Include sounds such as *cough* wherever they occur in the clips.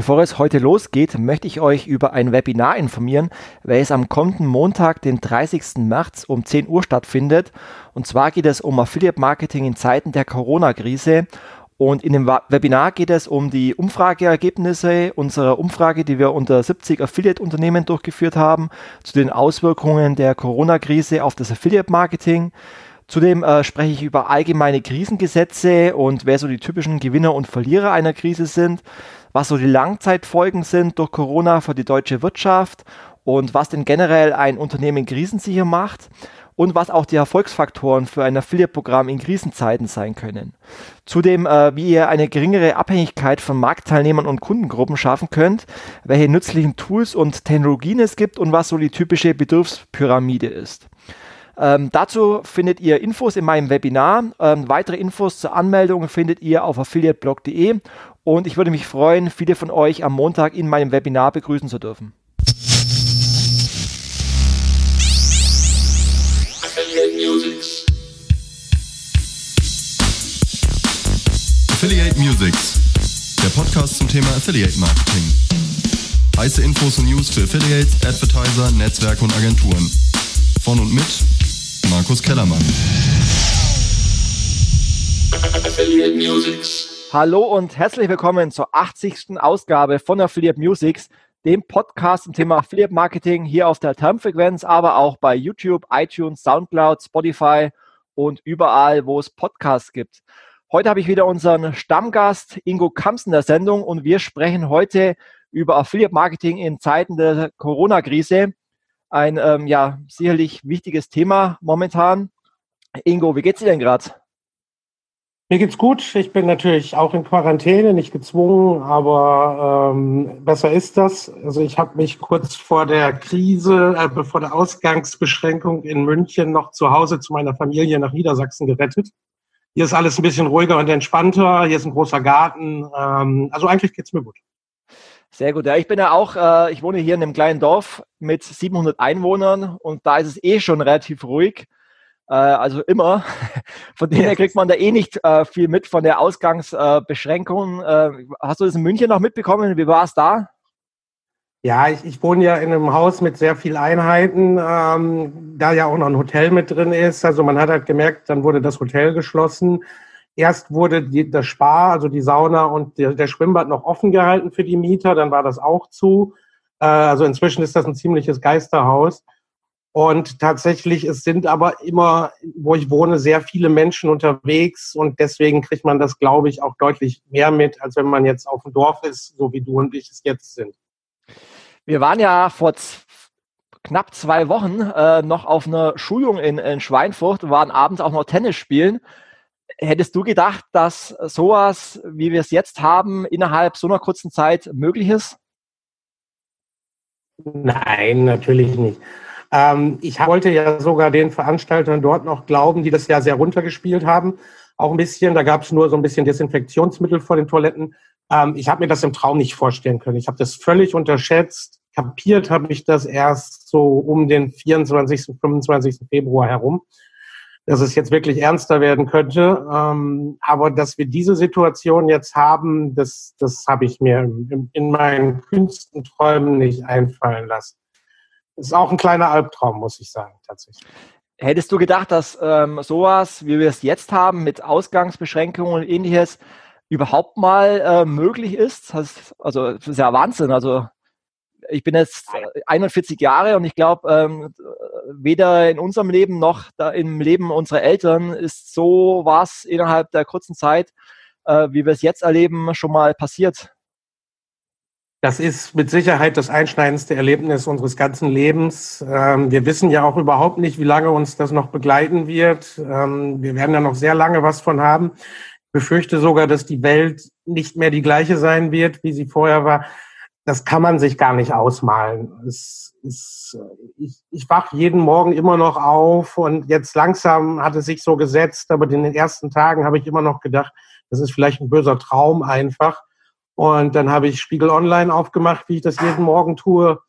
Bevor es heute losgeht, möchte ich euch über ein Webinar informieren, welches am kommenden Montag, den 30. März um 10 Uhr stattfindet. Und zwar geht es um Affiliate Marketing in Zeiten der Corona-Krise. Und in dem Webinar geht es um die Umfrageergebnisse unserer Umfrage, die wir unter 70 Affiliate-Unternehmen durchgeführt haben, zu den Auswirkungen der Corona-Krise auf das Affiliate-Marketing. Zudem äh, spreche ich über allgemeine Krisengesetze und wer so die typischen Gewinner und Verlierer einer Krise sind, was so die Langzeitfolgen sind durch Corona für die deutsche Wirtschaft und was denn generell ein Unternehmen krisensicher macht und was auch die Erfolgsfaktoren für ein Affiliate-Programm in Krisenzeiten sein können. Zudem, äh, wie ihr eine geringere Abhängigkeit von Marktteilnehmern und Kundengruppen schaffen könnt, welche nützlichen Tools und Technologien es gibt und was so die typische Bedürfspyramide ist. Ähm, dazu findet ihr Infos in meinem Webinar. Ähm, weitere Infos zur Anmeldung findet ihr auf affiliateblog.de und ich würde mich freuen, viele von euch am Montag in meinem Webinar begrüßen zu dürfen. Affiliate Musics. Affiliate Musics, der Podcast zum Thema Affiliate Marketing. Heiße Infos und News für Affiliates, Advertiser, Netzwerke und Agenturen. Von und mit Markus Kellermann. Affiliate Musics. Hallo und herzlich willkommen zur 80. Ausgabe von Affiliate Musics, dem Podcast zum Thema Affiliate Marketing hier auf der Termfrequenz, aber auch bei YouTube, iTunes, Soundcloud, Spotify und überall, wo es Podcasts gibt. Heute habe ich wieder unseren Stammgast Ingo Kamps in der Sendung und wir sprechen heute über Affiliate Marketing in Zeiten der Corona-Krise ein ähm, ja sicherlich wichtiges Thema momentan. Ingo, wie geht's dir denn gerade? Mir geht's gut. Ich bin natürlich auch in Quarantäne, nicht gezwungen, aber ähm, besser ist das. Also ich habe mich kurz vor der Krise, äh, vor der Ausgangsbeschränkung in München noch zu Hause zu meiner Familie nach Niedersachsen gerettet. Hier ist alles ein bisschen ruhiger und entspannter. Hier ist ein großer Garten. Ähm, also eigentlich geht's mir gut. Sehr gut. Ja, ich bin ja auch, äh, ich wohne hier in einem kleinen Dorf mit 700 Einwohnern und da ist es eh schon relativ ruhig. Äh, also immer. *laughs* Von dem her kriegt man da eh nicht äh, viel mit von der Ausgangsbeschränkung. Äh, hast du das in München noch mitbekommen? Wie war es da? Ja, ich, ich wohne ja in einem Haus mit sehr vielen Einheiten, ähm, da ja auch noch ein Hotel mit drin ist. Also man hat halt gemerkt, dann wurde das Hotel geschlossen. Erst wurde die, das Spar, also die Sauna und der, der, Schwimmbad noch offen gehalten für die Mieter, dann war das auch zu. Äh, also inzwischen ist das ein ziemliches Geisterhaus. Und tatsächlich, es sind aber immer, wo ich wohne, sehr viele Menschen unterwegs und deswegen kriegt man das, glaube ich, auch deutlich mehr mit, als wenn man jetzt auf dem Dorf ist, so wie du und ich es jetzt sind. Wir waren ja vor knapp zwei Wochen äh, noch auf einer Schulung in, in Schweinfurt und waren abends auch noch Tennis spielen. Hättest du gedacht, dass sowas, wie wir es jetzt haben, innerhalb so einer kurzen Zeit möglich ist? Nein, natürlich nicht. Ähm, ich wollte ja sogar den Veranstaltern dort noch glauben, die das ja sehr runtergespielt haben. Auch ein bisschen, da gab es nur so ein bisschen Desinfektionsmittel vor den Toiletten. Ähm, ich habe mir das im Traum nicht vorstellen können. Ich habe das völlig unterschätzt. Kapiert habe ich das erst so um den 24., 25. Februar herum dass es jetzt wirklich ernster werden könnte. Ähm, aber dass wir diese Situation jetzt haben, das, das habe ich mir in, in meinen kühnsten Träumen nicht einfallen lassen. Das ist auch ein kleiner Albtraum, muss ich sagen, tatsächlich. Hättest du gedacht, dass ähm, sowas, wie wir es jetzt haben, mit Ausgangsbeschränkungen und ähnliches, überhaupt mal äh, möglich ist? Also, das ist ja Wahnsinn. Also, ich bin jetzt 41 Jahre und ich glaube, ähm, weder in unserem Leben noch im Leben unserer Eltern ist so was innerhalb der kurzen Zeit, äh, wie wir es jetzt erleben, schon mal passiert. Das ist mit Sicherheit das einschneidendste Erlebnis unseres ganzen Lebens. Ähm, wir wissen ja auch überhaupt nicht, wie lange uns das noch begleiten wird. Ähm, wir werden ja noch sehr lange was von haben. Ich befürchte sogar, dass die Welt nicht mehr die gleiche sein wird, wie sie vorher war das kann man sich gar nicht ausmalen. Ist, ich, ich wach jeden Morgen immer noch auf und jetzt langsam hat es sich so gesetzt, aber in den ersten Tagen habe ich immer noch gedacht, das ist vielleicht ein böser Traum einfach. Und dann habe ich Spiegel Online aufgemacht, wie ich das jeden Morgen tue.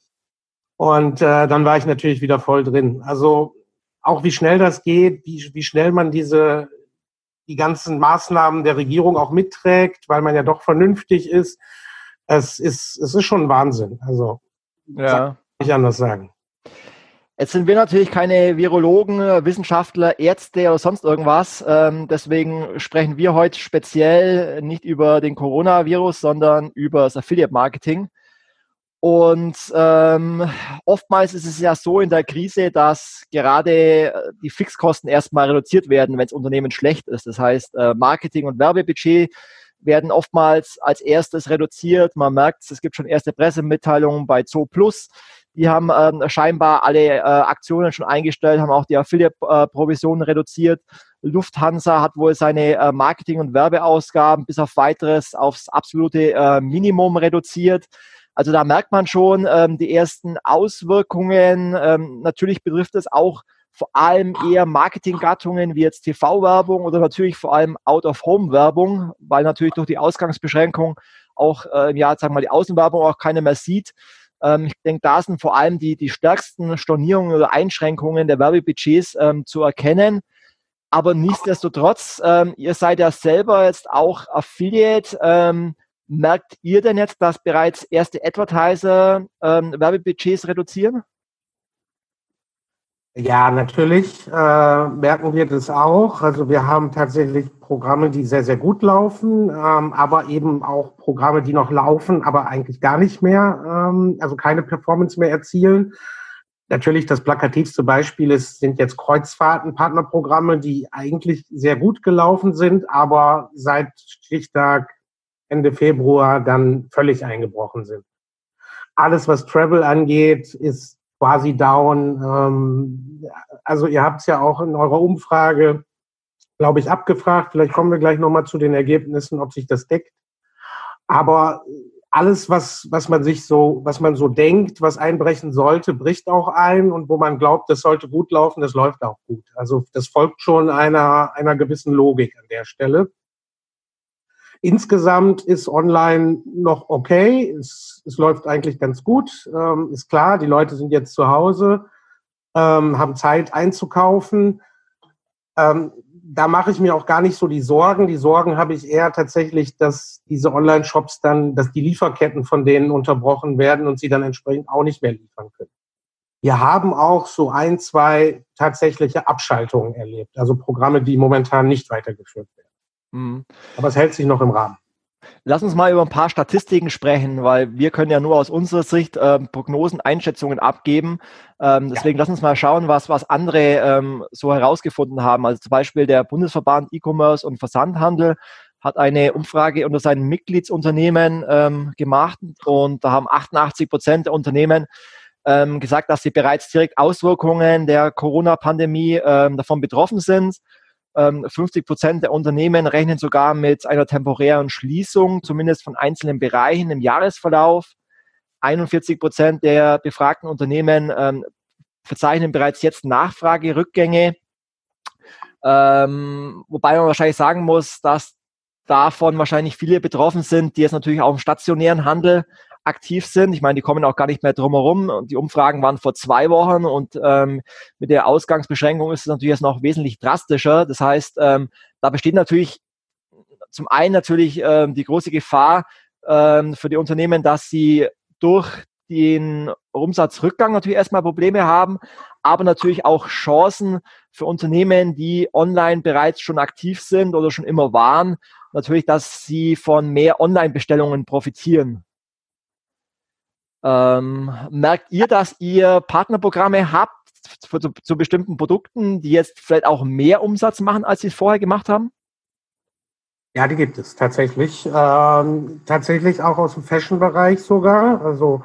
Und äh, dann war ich natürlich wieder voll drin. Also auch wie schnell das geht, wie, wie schnell man diese die ganzen Maßnahmen der Regierung auch mitträgt, weil man ja doch vernünftig ist es ist, es ist schon Wahnsinn. Also, ja. nicht anders sagen. Jetzt sind wir natürlich keine Virologen, Wissenschaftler, Ärzte oder sonst irgendwas. Ähm, deswegen sprechen wir heute speziell nicht über den Coronavirus, sondern über das Affiliate Marketing. Und ähm, oftmals ist es ja so in der Krise, dass gerade die Fixkosten erstmal reduziert werden, wenn das Unternehmen schlecht ist. Das heißt, äh, Marketing- und Werbebudget werden oftmals als erstes reduziert. Man merkt, es gibt schon erste Pressemitteilungen bei Zoo Plus. Die haben ähm, scheinbar alle äh, Aktionen schon eingestellt, haben auch die Affiliate-Provisionen reduziert. Lufthansa hat wohl seine äh, Marketing- und Werbeausgaben bis auf weiteres aufs absolute äh, Minimum reduziert. Also da merkt man schon ähm, die ersten Auswirkungen. Ähm, natürlich betrifft es auch vor allem eher Marketinggattungen wie jetzt TV-Werbung oder natürlich vor allem Out-of-Home-Werbung, weil natürlich durch die Ausgangsbeschränkung auch äh, ja, sagen wir mal, die Außenwerbung auch keiner mehr sieht. Ähm, ich denke, da sind vor allem die, die stärksten Stornierungen oder Einschränkungen der Werbebudgets ähm, zu erkennen. Aber nichtsdestotrotz, ähm, ihr seid ja selber jetzt auch Affiliate. Ähm, merkt ihr denn jetzt, dass bereits erste Advertiser ähm, Werbebudgets reduzieren? Ja, natürlich äh, merken wir das auch. Also wir haben tatsächlich Programme, die sehr, sehr gut laufen, ähm, aber eben auch Programme, die noch laufen, aber eigentlich gar nicht mehr, ähm, also keine Performance mehr erzielen. Natürlich das plakativste Beispiel ist, sind jetzt Kreuzfahrten-Partnerprogramme, die eigentlich sehr gut gelaufen sind, aber seit Stichtag Ende Februar dann völlig eingebrochen sind. Alles, was Travel angeht, ist quasi down. Ähm, also ihr habt es ja auch in eurer Umfrage, glaube ich, abgefragt. Vielleicht kommen wir gleich nochmal zu den Ergebnissen, ob sich das deckt. Aber alles, was, was man sich so, was man so denkt, was einbrechen sollte, bricht auch ein und wo man glaubt, das sollte gut laufen, das läuft auch gut. Also das folgt schon einer, einer gewissen Logik an der Stelle. Insgesamt ist online noch okay. Es, es läuft eigentlich ganz gut. Ähm, ist klar, die Leute sind jetzt zu Hause, ähm, haben Zeit einzukaufen. Ähm, da mache ich mir auch gar nicht so die Sorgen. Die Sorgen habe ich eher tatsächlich, dass diese Online-Shops dann, dass die Lieferketten von denen unterbrochen werden und sie dann entsprechend auch nicht mehr liefern können. Wir haben auch so ein, zwei tatsächliche Abschaltungen erlebt, also Programme, die momentan nicht weitergeführt werden. Mhm. Aber es hält sich noch im Rahmen. Lass uns mal über ein paar Statistiken sprechen, weil wir können ja nur aus unserer Sicht ähm, Prognosen, Einschätzungen abgeben. Ähm, deswegen ja. lass uns mal schauen, was, was andere ähm, so herausgefunden haben. Also zum Beispiel der Bundesverband E-Commerce und Versandhandel hat eine Umfrage unter seinen Mitgliedsunternehmen ähm, gemacht und da haben 88 Prozent der Unternehmen ähm, gesagt, dass sie bereits direkt Auswirkungen der Corona-Pandemie ähm, davon betroffen sind. 50 ähm, Prozent der Unternehmen rechnen sogar mit einer temporären Schließung, zumindest von einzelnen Bereichen im Jahresverlauf. 41 Prozent der befragten Unternehmen ähm, verzeichnen bereits jetzt Nachfragerückgänge. Ähm, wobei man wahrscheinlich sagen muss, dass davon wahrscheinlich viele betroffen sind, die jetzt natürlich auch im stationären Handel aktiv sind. Ich meine, die kommen auch gar nicht mehr drumherum. Die Umfragen waren vor zwei Wochen und ähm, mit der Ausgangsbeschränkung ist es natürlich jetzt noch wesentlich drastischer. Das heißt, ähm, da besteht natürlich zum einen natürlich ähm, die große Gefahr ähm, für die Unternehmen, dass sie durch den Umsatzrückgang natürlich erstmal Probleme haben, aber natürlich auch Chancen für Unternehmen, die online bereits schon aktiv sind oder schon immer waren, natürlich, dass sie von mehr Online-Bestellungen profitieren. Ähm, merkt ihr, dass ihr Partnerprogramme habt zu, zu, bestimmten Produkten, die jetzt vielleicht auch mehr Umsatz machen, als sie es vorher gemacht haben? Ja, die gibt es tatsächlich. Ähm, tatsächlich auch aus dem Fashion-Bereich sogar. Also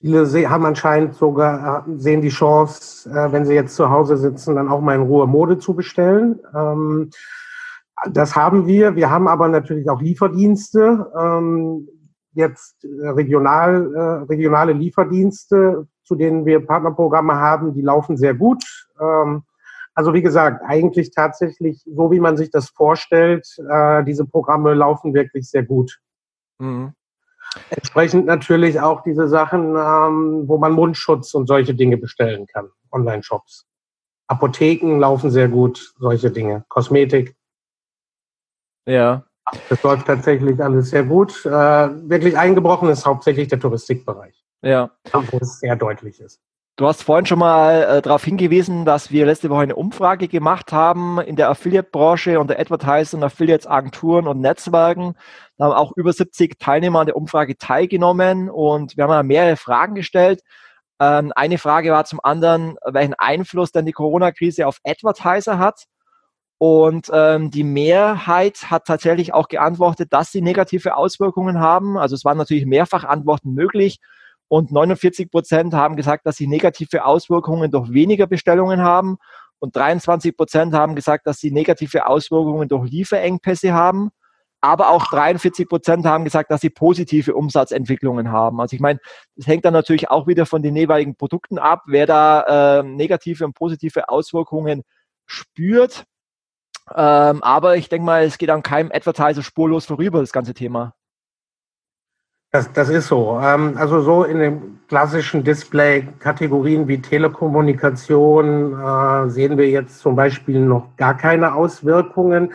viele haben anscheinend sogar, äh, sehen die Chance, äh, wenn sie jetzt zu Hause sitzen, dann auch mal in Ruhe Mode zu bestellen. Ähm, das haben wir. Wir haben aber natürlich auch Lieferdienste. Ähm, jetzt äh, regional, äh, regionale Lieferdienste, zu denen wir Partnerprogramme haben, die laufen sehr gut. Ähm, also wie gesagt, eigentlich tatsächlich so, wie man sich das vorstellt, äh, diese Programme laufen wirklich sehr gut. Mhm. Entsprechend natürlich auch diese Sachen, ähm, wo man Mundschutz und solche Dinge bestellen kann, Online-Shops. Apotheken laufen sehr gut, solche Dinge. Kosmetik. Ja. Das läuft tatsächlich alles sehr gut. Äh, wirklich eingebrochen ist hauptsächlich der Touristikbereich. Ja. Wo es sehr deutlich ist. Du hast vorhin schon mal äh, darauf hingewiesen, dass wir letzte Woche eine Umfrage gemacht haben in der Affiliate-Branche unter Advertisern, Affiliates, Agenturen und Netzwerken. Da haben auch über 70 Teilnehmer an der Umfrage teilgenommen und wir haben mehrere Fragen gestellt. Ähm, eine Frage war zum anderen, welchen Einfluss denn die Corona-Krise auf Advertiser hat. Und ähm, die Mehrheit hat tatsächlich auch geantwortet, dass sie negative Auswirkungen haben. Also es waren natürlich mehrfach Antworten möglich. Und 49 Prozent haben gesagt, dass sie negative Auswirkungen durch weniger Bestellungen haben. Und 23 Prozent haben gesagt, dass sie negative Auswirkungen durch Lieferengpässe haben. Aber auch 43 Prozent haben gesagt, dass sie positive Umsatzentwicklungen haben. Also ich meine, das hängt dann natürlich auch wieder von den jeweiligen Produkten ab, wer da äh, negative und positive Auswirkungen spürt. Ähm, aber ich denke mal, es geht an keinem Advertiser spurlos vorüber, das ganze Thema. Das, das ist so. Ähm, also so in den klassischen Display-Kategorien wie Telekommunikation äh, sehen wir jetzt zum Beispiel noch gar keine Auswirkungen.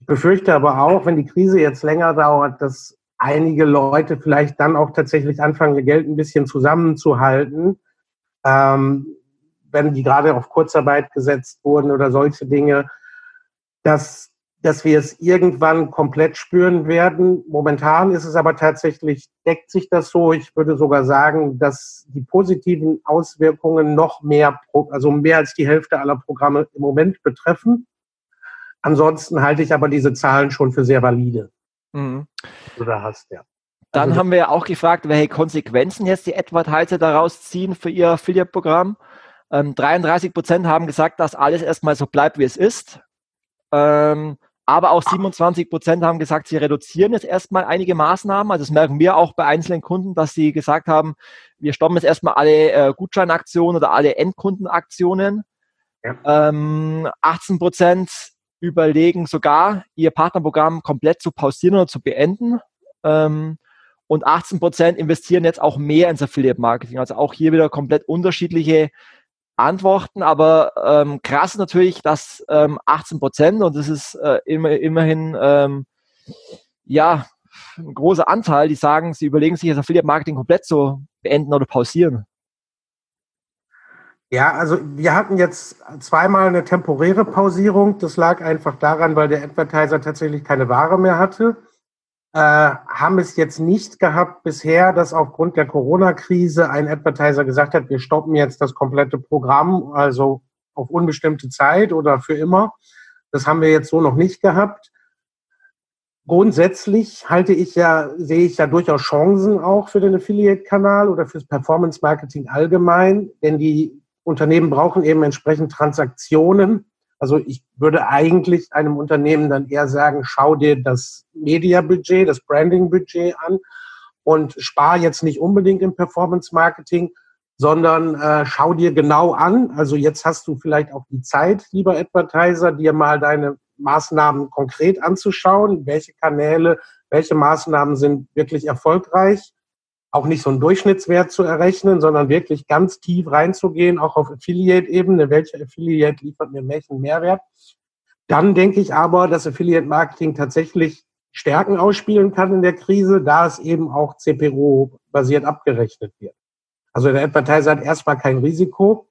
Ich befürchte aber auch, wenn die Krise jetzt länger dauert, dass einige Leute vielleicht dann auch tatsächlich anfangen, ihr Geld ein bisschen zusammenzuhalten, ähm, wenn die gerade auf Kurzarbeit gesetzt wurden oder solche Dinge dass, dass wir es irgendwann komplett spüren werden. Momentan ist es aber tatsächlich, deckt sich das so. Ich würde sogar sagen, dass die positiven Auswirkungen noch mehr, also mehr als die Hälfte aller Programme im Moment betreffen. Ansonsten halte ich aber diese Zahlen schon für sehr valide. Mhm. Da hast, ja. Dann also, haben wir auch gefragt, welche Konsequenzen jetzt die Advertiser daraus ziehen für ihr Affiliate-Programm. Ähm, 33 Prozent haben gesagt, dass alles erstmal so bleibt, wie es ist. Ähm, aber auch 27 Prozent haben gesagt, sie reduzieren jetzt erstmal einige Maßnahmen. Also das merken wir auch bei einzelnen Kunden, dass sie gesagt haben, wir stoppen jetzt erstmal alle äh, Gutscheinaktionen oder alle Endkundenaktionen. Ja. Ähm, 18 Prozent überlegen sogar, ihr Partnerprogramm komplett zu pausieren oder zu beenden. Ähm, und 18 Prozent investieren jetzt auch mehr ins Affiliate Marketing. Also auch hier wieder komplett unterschiedliche antworten, aber ähm, krass natürlich, dass ähm, 18 Prozent und das ist äh, immer, immerhin ähm, ja ein großer Anteil, die sagen, sie überlegen sich das Affiliate Marketing komplett zu beenden oder pausieren. Ja, also wir hatten jetzt zweimal eine temporäre Pausierung. Das lag einfach daran, weil der Advertiser tatsächlich keine Ware mehr hatte äh, haben es jetzt nicht gehabt bisher, dass aufgrund der Corona-Krise ein Advertiser gesagt hat, wir stoppen jetzt das komplette Programm, also auf unbestimmte Zeit oder für immer. Das haben wir jetzt so noch nicht gehabt. Grundsätzlich halte ich ja, sehe ich ja durchaus Chancen auch für den Affiliate-Kanal oder fürs Performance-Marketing allgemein, denn die Unternehmen brauchen eben entsprechend Transaktionen, also ich würde eigentlich einem Unternehmen dann eher sagen, schau dir das Media-Budget, das Branding-Budget an und spar jetzt nicht unbedingt im Performance-Marketing, sondern äh, schau dir genau an. Also jetzt hast du vielleicht auch die Zeit, lieber Advertiser, dir mal deine Maßnahmen konkret anzuschauen, welche Kanäle, welche Maßnahmen sind wirklich erfolgreich auch nicht so einen Durchschnittswert zu errechnen, sondern wirklich ganz tief reinzugehen, auch auf Affiliate-Ebene, welcher Affiliate liefert mir welchen Mehrwert. Dann denke ich aber, dass Affiliate-Marketing tatsächlich Stärken ausspielen kann in der Krise, da es eben auch CPO-basiert abgerechnet wird. Also der Advertiser hat erstmal kein Risiko.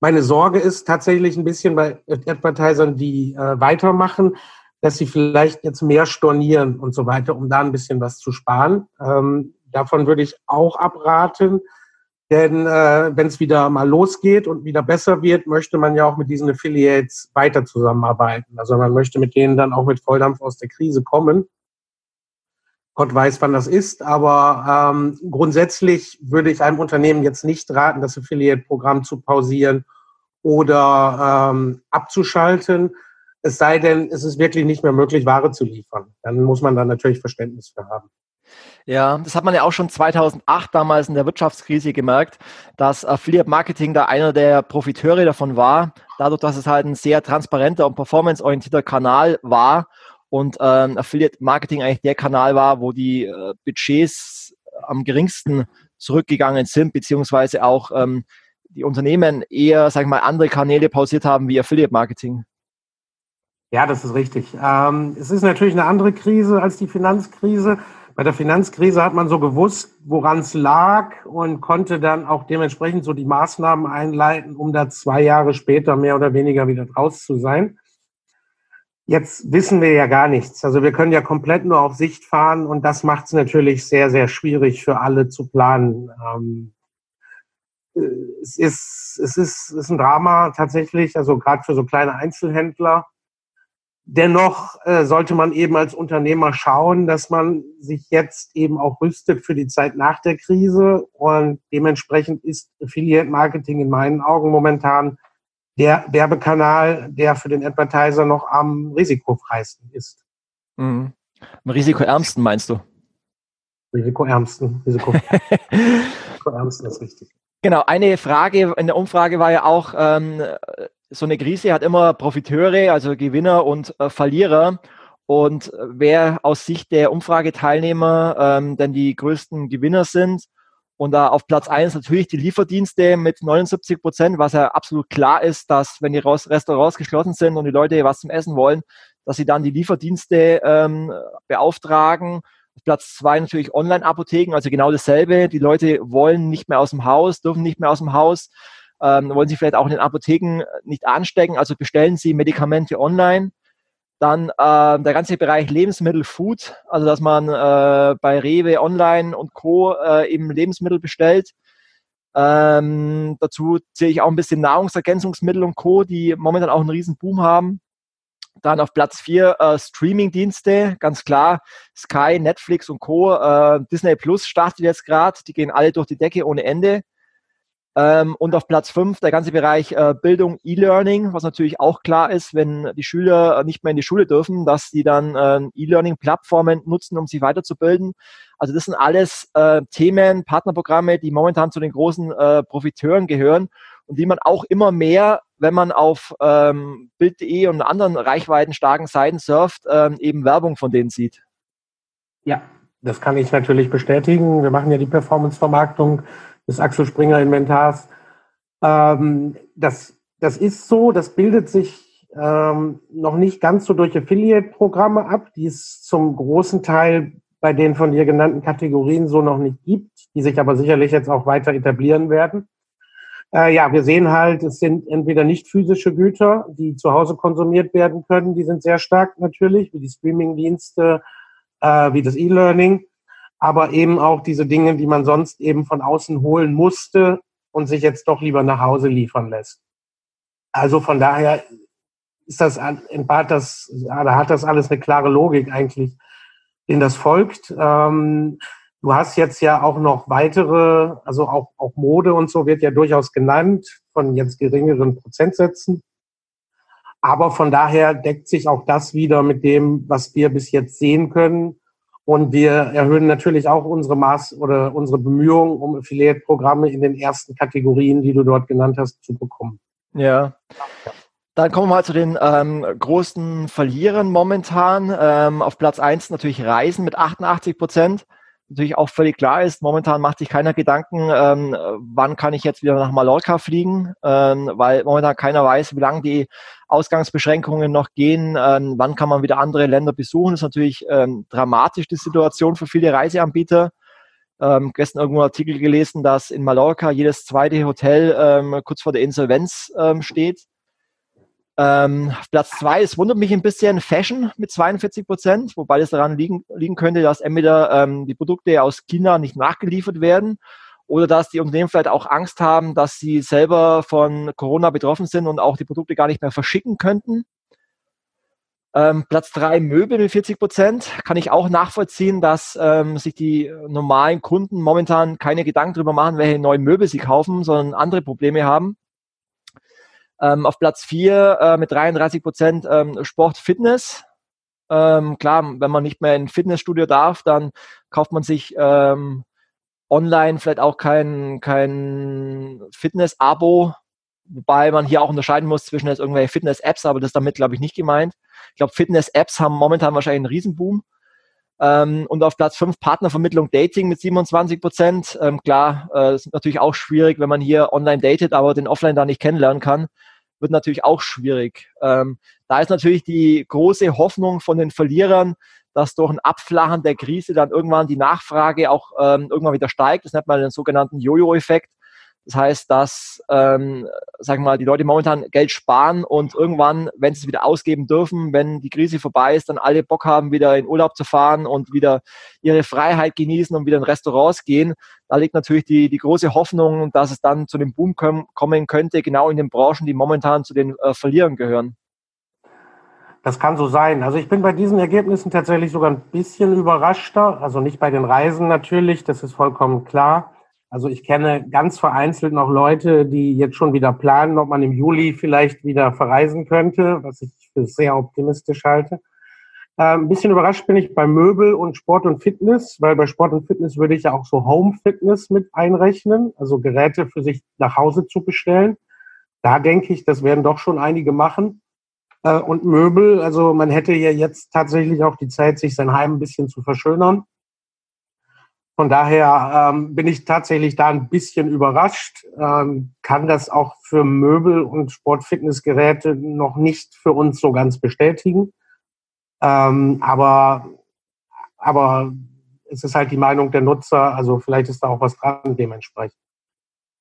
Meine Sorge ist tatsächlich ein bisschen bei Advertisern, die äh, weitermachen, dass sie vielleicht jetzt mehr stornieren und so weiter, um da ein bisschen was zu sparen. Ähm, davon würde ich auch abraten. Denn äh, wenn es wieder mal losgeht und wieder besser wird, möchte man ja auch mit diesen Affiliates weiter zusammenarbeiten. Also man möchte mit denen dann auch mit Volldampf aus der Krise kommen. Gott weiß, wann das ist, aber ähm, grundsätzlich würde ich einem Unternehmen jetzt nicht raten, das Affiliate-Programm zu pausieren oder ähm, abzuschalten. Es sei denn, es ist wirklich nicht mehr möglich, Ware zu liefern. Dann muss man da natürlich Verständnis für haben. Ja, das hat man ja auch schon 2008 damals in der Wirtschaftskrise gemerkt, dass Affiliate Marketing da einer der Profiteure davon war, dadurch, dass es halt ein sehr transparenter und performanceorientierter Kanal war und ähm, Affiliate Marketing eigentlich der Kanal war, wo die äh, Budgets am geringsten zurückgegangen sind, beziehungsweise auch ähm, die Unternehmen eher, sag ich mal, andere Kanäle pausiert haben wie Affiliate Marketing. Ja, das ist richtig. Ähm, es ist natürlich eine andere Krise als die Finanzkrise. Bei der Finanzkrise hat man so gewusst, woran es lag und konnte dann auch dementsprechend so die Maßnahmen einleiten, um da zwei Jahre später mehr oder weniger wieder draus zu sein. Jetzt wissen wir ja gar nichts. Also wir können ja komplett nur auf Sicht fahren und das macht es natürlich sehr, sehr schwierig für alle zu planen. Ähm, äh, es ist, es ist, es ist ein Drama tatsächlich, also gerade für so kleine Einzelhändler. Dennoch äh, sollte man eben als Unternehmer schauen, dass man sich jetzt eben auch rüstet für die Zeit nach der Krise. Und dementsprechend ist Affiliate Marketing in meinen Augen momentan der Werbekanal, der für den Advertiser noch am risikofreisten ist. Mhm. Am risikoärmsten meinst du? Risikoärmsten, Risiko *laughs* risikoärmsten ist richtig. Genau, eine Frage in der Umfrage war ja auch, ähm, so eine Krise hat immer Profiteure, also Gewinner und äh, Verlierer. Und äh, wer aus Sicht der Umfrageteilnehmer ähm, denn die größten Gewinner sind. Und da auf Platz eins natürlich die Lieferdienste mit 79 Prozent, was ja absolut klar ist, dass wenn die Restaurants geschlossen sind und die Leute was zum Essen wollen, dass sie dann die Lieferdienste ähm, beauftragen. Auf Platz zwei natürlich Online-Apotheken, also genau dasselbe. Die Leute wollen nicht mehr aus dem Haus, dürfen nicht mehr aus dem Haus ähm, wollen Sie vielleicht auch in den Apotheken nicht anstecken, also bestellen Sie Medikamente online. Dann äh, der ganze Bereich Lebensmittel, Food, also dass man äh, bei Rewe online und Co. Äh, eben Lebensmittel bestellt. Ähm, dazu sehe ich auch ein bisschen Nahrungsergänzungsmittel und Co., die momentan auch einen riesen Boom haben. Dann auf Platz vier äh, Streaming-Dienste, ganz klar, Sky, Netflix und Co. Äh, Disney Plus startet jetzt gerade, die gehen alle durch die Decke ohne Ende. Ähm, und auf Platz fünf der ganze Bereich äh, Bildung, E-Learning, was natürlich auch klar ist, wenn die Schüler nicht mehr in die Schule dürfen, dass die dann äh, E-Learning-Plattformen nutzen, um sich weiterzubilden. Also das sind alles äh, Themen, Partnerprogramme, die momentan zu den großen äh, Profiteuren gehören und die man auch immer mehr, wenn man auf ähm, Bild.de und anderen reichweitenstarken Seiten surft, ähm, eben Werbung von denen sieht. Ja, das kann ich natürlich bestätigen. Wir machen ja die Performance-Vermarktung des Axel Springer Inventars. Ähm, das, das ist so, das bildet sich ähm, noch nicht ganz so durch Affiliate-Programme ab, die es zum großen Teil bei den von dir genannten Kategorien so noch nicht gibt, die sich aber sicherlich jetzt auch weiter etablieren werden. Äh, ja, wir sehen halt, es sind entweder nicht physische Güter, die zu Hause konsumiert werden können, die sind sehr stark natürlich, wie die Streaming-Dienste, äh, wie das E-Learning aber eben auch diese Dinge, die man sonst eben von außen holen musste und sich jetzt doch lieber nach Hause liefern lässt. Also von daher ist das, entbart das, da hat das alles eine klare Logik eigentlich, in das folgt. Ähm, du hast jetzt ja auch noch weitere, also auch, auch Mode und so wird ja durchaus genannt von jetzt geringeren Prozentsätzen. Aber von daher deckt sich auch das wieder mit dem, was wir bis jetzt sehen können. Und wir erhöhen natürlich auch unsere Maß oder unsere Bemühungen, um Affiliate-Programme in den ersten Kategorien, die du dort genannt hast, zu bekommen. Ja. Dann kommen wir mal zu den ähm, großen Verlierern momentan. Ähm, auf Platz eins natürlich Reisen mit 88 Prozent natürlich auch völlig klar ist, momentan macht sich keiner Gedanken, ähm, wann kann ich jetzt wieder nach Mallorca fliegen, ähm, weil momentan keiner weiß, wie lange die Ausgangsbeschränkungen noch gehen, ähm, wann kann man wieder andere Länder besuchen. Das ist natürlich ähm, dramatisch, die Situation für viele Reiseanbieter. Ähm, gestern irgendwo einen Artikel gelesen, dass in Mallorca jedes zweite Hotel ähm, kurz vor der Insolvenz ähm, steht. Ähm, Platz zwei, es wundert mich ein bisschen, Fashion mit 42 Prozent, wobei es daran liegen, liegen könnte, dass entweder ähm, die Produkte aus China nicht nachgeliefert werden oder dass die Unternehmen vielleicht auch Angst haben, dass sie selber von Corona betroffen sind und auch die Produkte gar nicht mehr verschicken könnten. Ähm, Platz drei Möbel mit 40 Prozent. Kann ich auch nachvollziehen, dass ähm, sich die normalen Kunden momentan keine Gedanken darüber machen, welche neuen Möbel sie kaufen, sondern andere Probleme haben. Ähm, auf Platz 4 äh, mit 33 Prozent ähm, Sport, Fitness. Ähm, klar, wenn man nicht mehr in Fitnessstudio darf, dann kauft man sich ähm, online vielleicht auch kein, kein Fitness-Abo, wobei man hier auch unterscheiden muss zwischen jetzt irgendwelche Fitness-Apps, aber das ist damit, glaube ich, nicht gemeint. Ich glaube, Fitness-Apps haben momentan wahrscheinlich einen Riesenboom. Ähm, und auf Platz 5 Partnervermittlung Dating mit 27 Prozent. Ähm, klar, äh, ist natürlich auch schwierig, wenn man hier online datet, aber den offline da nicht kennenlernen kann. wird natürlich auch schwierig. Ähm, da ist natürlich die große Hoffnung von den Verlierern, dass durch ein Abflachen der Krise dann irgendwann die Nachfrage auch ähm, irgendwann wieder steigt. Das nennt man den sogenannten Jojo-Effekt. Das heißt, dass, ähm, wir mal, die Leute momentan Geld sparen und irgendwann, wenn sie es wieder ausgeben dürfen, wenn die Krise vorbei ist, dann alle Bock haben, wieder in Urlaub zu fahren und wieder ihre Freiheit genießen und wieder in Restaurants gehen. Da liegt natürlich die, die große Hoffnung, dass es dann zu dem Boom kommen könnte, genau in den Branchen, die momentan zu den äh, Verlierern gehören. Das kann so sein. Also ich bin bei diesen Ergebnissen tatsächlich sogar ein bisschen überraschter. Also nicht bei den Reisen natürlich, das ist vollkommen klar. Also ich kenne ganz vereinzelt noch Leute, die jetzt schon wieder planen, ob man im Juli vielleicht wieder verreisen könnte, was ich für sehr optimistisch halte. Äh, ein bisschen überrascht bin ich bei Möbel und Sport und Fitness, weil bei Sport und Fitness würde ich ja auch so Home Fitness mit einrechnen, also Geräte für sich nach Hause zu bestellen. Da denke ich, das werden doch schon einige machen. Äh, und Möbel, also man hätte ja jetzt tatsächlich auch die Zeit, sich sein Heim ein bisschen zu verschönern. Von daher ähm, bin ich tatsächlich da ein bisschen überrascht, ähm, kann das auch für Möbel und Sportfitnessgeräte noch nicht für uns so ganz bestätigen. Ähm, aber, aber es ist halt die Meinung der Nutzer, also vielleicht ist da auch was dran dementsprechend.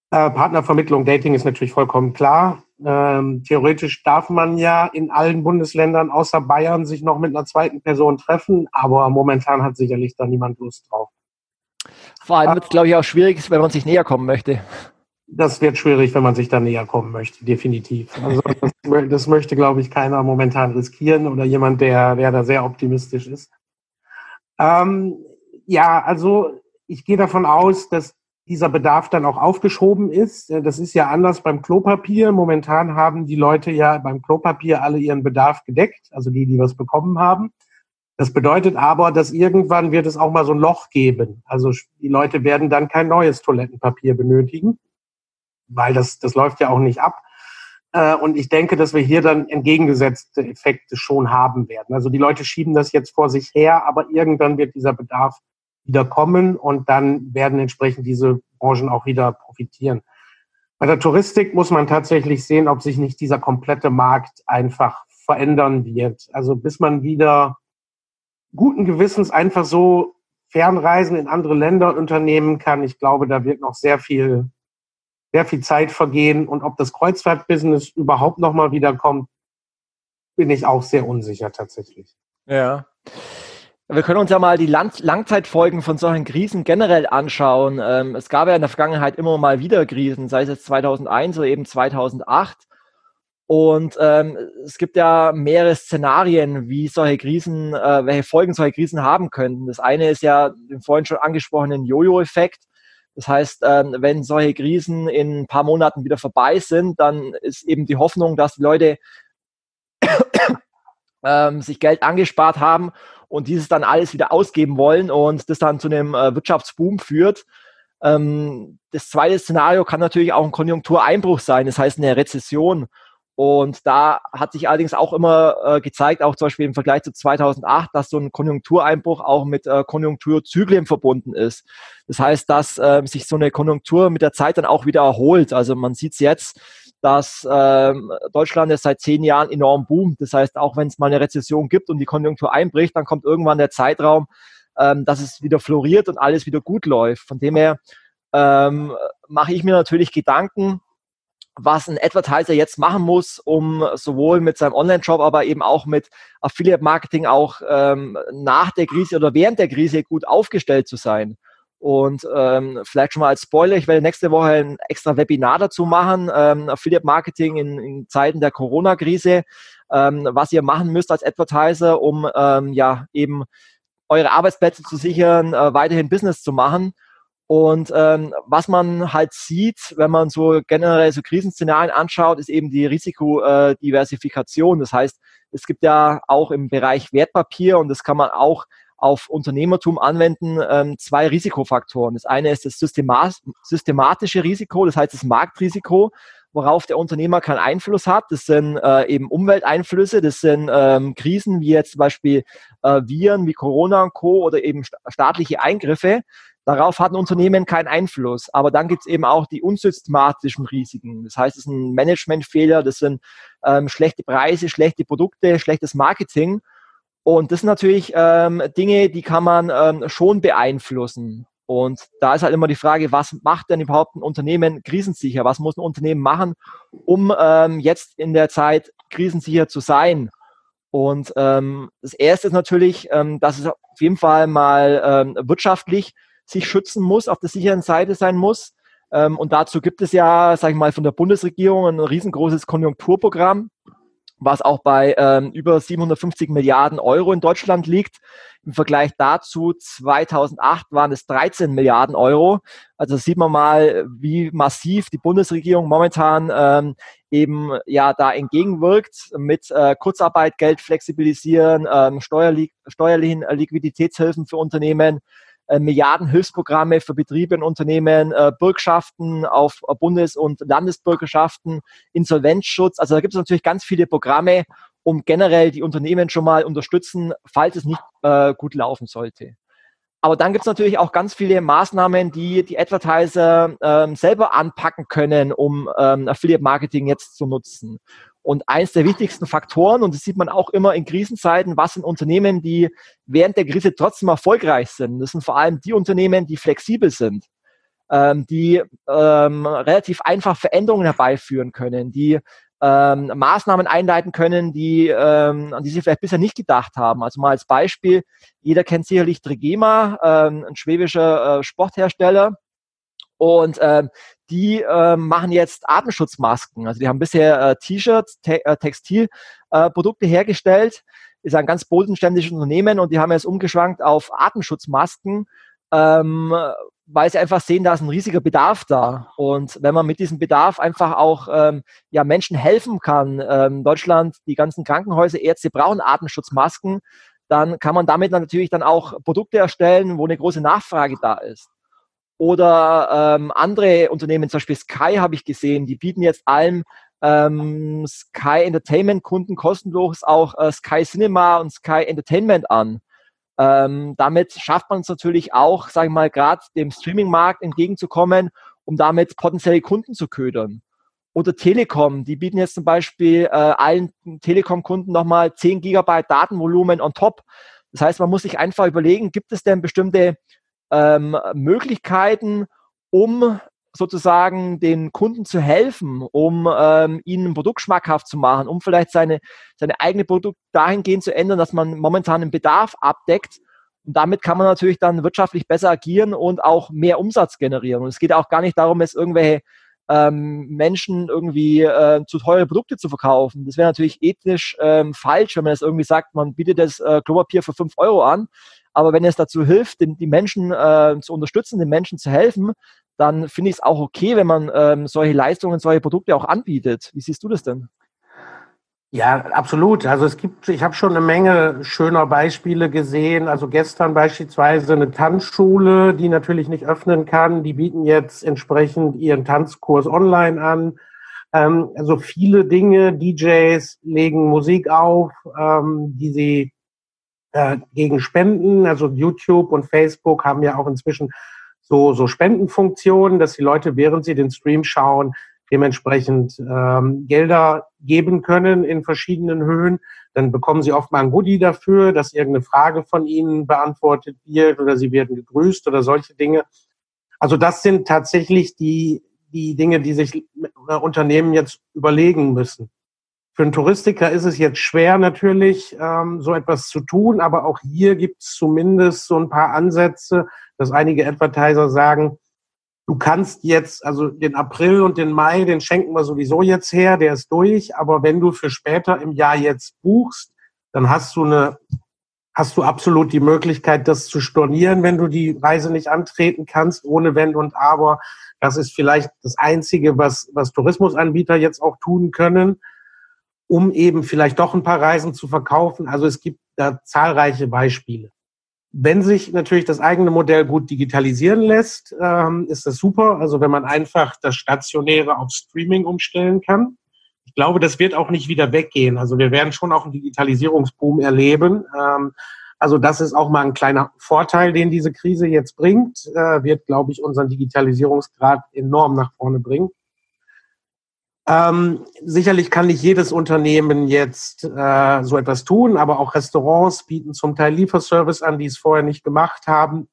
Äh, Partnervermittlung, Dating ist natürlich vollkommen klar. Ähm, theoretisch darf man ja in allen Bundesländern außer Bayern sich noch mit einer zweiten Person treffen, aber momentan hat sicherlich da niemand Lust drauf. Vor allem wird es, glaube ich, auch schwierig, wenn man sich näher kommen möchte. Das wird schwierig, wenn man sich da näher kommen möchte, definitiv. Also *laughs* das, das möchte, glaube ich, keiner momentan riskieren oder jemand, der, der da sehr optimistisch ist. Ähm, ja, also ich gehe davon aus, dass dieser Bedarf dann auch aufgeschoben ist. Das ist ja anders beim Klopapier. Momentan haben die Leute ja beim Klopapier alle ihren Bedarf gedeckt, also die, die was bekommen haben. Das bedeutet aber, dass irgendwann wird es auch mal so ein Loch geben. Also die Leute werden dann kein neues Toilettenpapier benötigen, weil das, das läuft ja auch nicht ab. Äh, und ich denke, dass wir hier dann entgegengesetzte Effekte schon haben werden. Also die Leute schieben das jetzt vor sich her, aber irgendwann wird dieser Bedarf wieder kommen und dann werden entsprechend diese Branchen auch wieder profitieren. Bei der Touristik muss man tatsächlich sehen, ob sich nicht dieser komplette Markt einfach verändern wird. Also bis man wieder guten Gewissens einfach so Fernreisen in andere Länder unternehmen kann. Ich glaube, da wird noch sehr viel, sehr viel Zeit vergehen. Und ob das Kreuzfahrtbusiness überhaupt nochmal wiederkommt, bin ich auch sehr unsicher tatsächlich. Ja. Wir können uns ja mal die Lang Langzeitfolgen von solchen Krisen generell anschauen. Ähm, es gab ja in der Vergangenheit immer mal wieder Krisen, sei es jetzt 2001 oder eben 2008. Und ähm, es gibt ja mehrere Szenarien, wie solche Krisen, äh, welche Folgen solche Krisen haben könnten. Das eine ist ja den vorhin schon angesprochenen Jojo-Effekt. Das heißt, ähm, wenn solche Krisen in ein paar Monaten wieder vorbei sind, dann ist eben die Hoffnung, dass die Leute *coughs* ähm, sich Geld angespart haben und dieses dann alles wieder ausgeben wollen und das dann zu einem äh, Wirtschaftsboom führt. Ähm, das zweite Szenario kann natürlich auch ein Konjunktureinbruch sein, das heißt eine Rezession. Und da hat sich allerdings auch immer äh, gezeigt, auch zum Beispiel im Vergleich zu 2008, dass so ein Konjunktureinbruch auch mit äh, Konjunkturzyklen verbunden ist. Das heißt, dass äh, sich so eine Konjunktur mit der Zeit dann auch wieder erholt. Also man sieht es jetzt, dass äh, Deutschland jetzt seit zehn Jahren enorm boomt. Das heißt, auch wenn es mal eine Rezession gibt und die Konjunktur einbricht, dann kommt irgendwann der Zeitraum, ähm, dass es wieder floriert und alles wieder gut läuft. Von dem her ähm, mache ich mir natürlich Gedanken, was ein Advertiser jetzt machen muss, um sowohl mit seinem Online-Shop, aber eben auch mit Affiliate-Marketing auch ähm, nach der Krise oder während der Krise gut aufgestellt zu sein. Und ähm, vielleicht schon mal als Spoiler, ich werde nächste Woche ein extra Webinar dazu machen, ähm, Affiliate Marketing in, in Zeiten der Corona-Krise, ähm, was ihr machen müsst als Advertiser, um ähm, ja eben eure Arbeitsplätze zu sichern, äh, weiterhin Business zu machen. Und ähm, was man halt sieht, wenn man so generell so Krisenszenarien anschaut, ist eben die Risikodiversifikation. Das heißt, es gibt ja auch im Bereich Wertpapier und das kann man auch auf Unternehmertum anwenden, ähm, zwei Risikofaktoren. Das eine ist das systematische Risiko, das heißt das Marktrisiko, worauf der Unternehmer keinen Einfluss hat. Das sind äh, eben Umwelteinflüsse, das sind ähm, Krisen wie jetzt zum Beispiel äh, Viren wie Corona und Co. oder eben staatliche Eingriffe Darauf hat ein Unternehmen keinen Einfluss. Aber dann gibt es eben auch die unsystematischen Risiken. Das heißt, es ist ein Managementfehler, das sind ähm, schlechte Preise, schlechte Produkte, schlechtes Marketing. Und das sind natürlich ähm, Dinge, die kann man ähm, schon beeinflussen. Und da ist halt immer die Frage, was macht denn überhaupt ein Unternehmen krisensicher? Was muss ein Unternehmen machen, um ähm, jetzt in der Zeit krisensicher zu sein? Und ähm, das Erste ist natürlich, ähm, dass es auf jeden Fall mal ähm, wirtschaftlich sich schützen muss, auf der sicheren Seite sein muss. Ähm, und dazu gibt es ja, sage ich mal, von der Bundesregierung ein riesengroßes Konjunkturprogramm was auch bei ähm, über 750 Milliarden Euro in Deutschland liegt. Im Vergleich dazu 2008 waren es 13 Milliarden Euro. Also sieht man mal, wie massiv die Bundesregierung momentan ähm, eben ja da entgegenwirkt mit äh, Kurzarbeit, Geld flexibilisieren, ähm, steuerlich, steuerlichen Liquiditätshilfen für Unternehmen, äh, Milliarden Hilfsprogramme für Betriebe und Unternehmen, äh, Bürgschaften auf Bundes- und Landesbürgerschaften, Insolvenzschutz. Also da gibt es natürlich ganz viele Programme, um generell die Unternehmen schon mal unterstützen, falls es nicht äh, gut laufen sollte. Aber dann gibt es natürlich auch ganz viele Maßnahmen, die die Advertiser ähm, selber anpacken können, um ähm, Affiliate Marketing jetzt zu nutzen. Und eins der wichtigsten Faktoren, und das sieht man auch immer in Krisenzeiten, was sind Unternehmen, die während der Krise trotzdem erfolgreich sind. Das sind vor allem die Unternehmen, die flexibel sind, ähm, die ähm, relativ einfach Veränderungen herbeiführen können, die ähm, Maßnahmen einleiten können, die, ähm, an die sie vielleicht bisher nicht gedacht haben. Also mal als Beispiel, jeder kennt sicherlich Trigema, ähm, ein schwäbischer äh, Sporthersteller. Und ähm, die äh, machen jetzt Atemschutzmasken. Also die haben bisher äh, T-Shirts, te äh, Textilprodukte äh, hergestellt. Ist ein ganz bodenständiges Unternehmen und die haben jetzt umgeschwankt auf Atemschutzmasken, ähm, weil sie einfach sehen, da ist ein riesiger Bedarf da. Und wenn man mit diesem Bedarf einfach auch ähm, ja, Menschen helfen kann, ähm, Deutschland, die ganzen Krankenhäuser, Ärzte brauchen Atemschutzmasken, dann kann man damit natürlich dann auch Produkte erstellen, wo eine große Nachfrage da ist. Oder ähm, andere Unternehmen, zum Beispiel Sky habe ich gesehen, die bieten jetzt allen ähm, Sky Entertainment Kunden kostenlos auch äh, Sky Cinema und Sky Entertainment an. Ähm, damit schafft man es natürlich auch, sage ich mal, gerade dem Streaming-Markt entgegenzukommen, um damit potenzielle Kunden zu ködern. Oder Telekom, die bieten jetzt zum Beispiel äh, allen Telekom-Kunden nochmal 10 Gigabyte Datenvolumen on top. Das heißt, man muss sich einfach überlegen, gibt es denn bestimmte ähm, Möglichkeiten, um sozusagen den Kunden zu helfen, um ähm, ihnen ein Produkt schmackhaft zu machen, um vielleicht seine, seine eigene Produkt dahingehend zu ändern, dass man momentan einen Bedarf abdeckt. Und damit kann man natürlich dann wirtschaftlich besser agieren und auch mehr Umsatz generieren. Und es geht auch gar nicht darum, jetzt irgendwelche ähm, Menschen irgendwie äh, zu teure Produkte zu verkaufen. Das wäre natürlich ethisch ähm, falsch, wenn man jetzt irgendwie sagt, man bietet das äh, Klopapier für fünf Euro an aber wenn es dazu hilft, den, die Menschen äh, zu unterstützen, den Menschen zu helfen, dann finde ich es auch okay, wenn man ähm, solche Leistungen, solche Produkte auch anbietet. Wie siehst du das denn? Ja, absolut. Also es gibt, ich habe schon eine Menge schöner Beispiele gesehen. Also gestern beispielsweise eine Tanzschule, die natürlich nicht öffnen kann. Die bieten jetzt entsprechend ihren Tanzkurs online an. Ähm, also viele Dinge. DJs legen Musik auf, ähm, die sie äh, gegen Spenden. Also YouTube und Facebook haben ja auch inzwischen so, so Spendenfunktionen, dass die Leute, während sie den Stream schauen, dementsprechend ähm, Gelder geben können in verschiedenen Höhen. Dann bekommen sie oft mal ein Goodie dafür, dass irgendeine Frage von ihnen beantwortet wird oder sie werden gegrüßt oder solche Dinge. Also das sind tatsächlich die, die Dinge, die sich Unternehmen jetzt überlegen müssen. Für einen Touristiker ist es jetzt schwer natürlich, ähm, so etwas zu tun, aber auch hier gibt es zumindest so ein paar Ansätze, dass einige Advertiser sagen, du kannst jetzt, also den April und den Mai, den schenken wir sowieso jetzt her, der ist durch, aber wenn du für später im Jahr jetzt buchst, dann hast du eine, hast du absolut die Möglichkeit, das zu stornieren, wenn du die Reise nicht antreten kannst, ohne Wenn und Aber. Das ist vielleicht das Einzige, was, was Tourismusanbieter jetzt auch tun können um eben vielleicht doch ein paar Reisen zu verkaufen. Also es gibt da zahlreiche Beispiele. Wenn sich natürlich das eigene Modell gut digitalisieren lässt, ähm, ist das super. Also wenn man einfach das Stationäre auf Streaming umstellen kann. Ich glaube, das wird auch nicht wieder weggehen. Also wir werden schon auch einen Digitalisierungsboom erleben. Ähm, Also das ist auch mal ein kleiner Vorteil, den diese Krise jetzt bringt, äh, wird, glaube ich, unseren Digitalisierungsgrad enorm nach vorne bringen. Ähm, sicherlich kann nicht jedes Unternehmen jetzt äh, so etwas tun, aber auch Restaurants bieten zum Teil Lieferservice an, die es vorher nicht gemacht haben.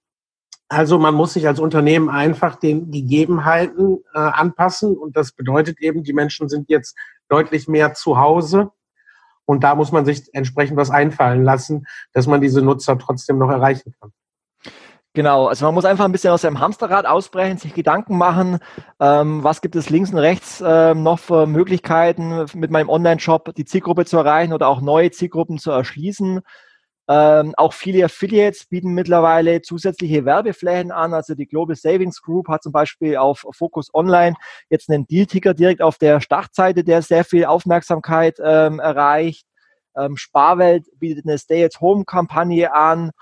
Also man muss sich als Unternehmen einfach den Gegebenheiten äh, anpassen und das bedeutet eben, die Menschen sind jetzt deutlich mehr zu Hause und da muss man sich entsprechend was einfallen lassen, dass man diese Nutzer trotzdem noch erreichen kann. Genau, also man muss einfach ein bisschen aus dem Hamsterrad ausbrechen, sich Gedanken machen, ähm, was gibt es links und rechts ähm, noch für Möglichkeiten mit meinem Online-Shop die Zielgruppe zu erreichen oder auch neue Zielgruppen zu erschließen. Ähm, auch viele Affiliates bieten mittlerweile zusätzliche Werbeflächen an. Also die Global Savings Group hat zum Beispiel auf Focus Online jetzt einen Deal-Ticker direkt auf der Startseite, der sehr viel Aufmerksamkeit ähm, erreicht. Ähm, Sparwelt bietet eine Stay-at-Home-Kampagne an.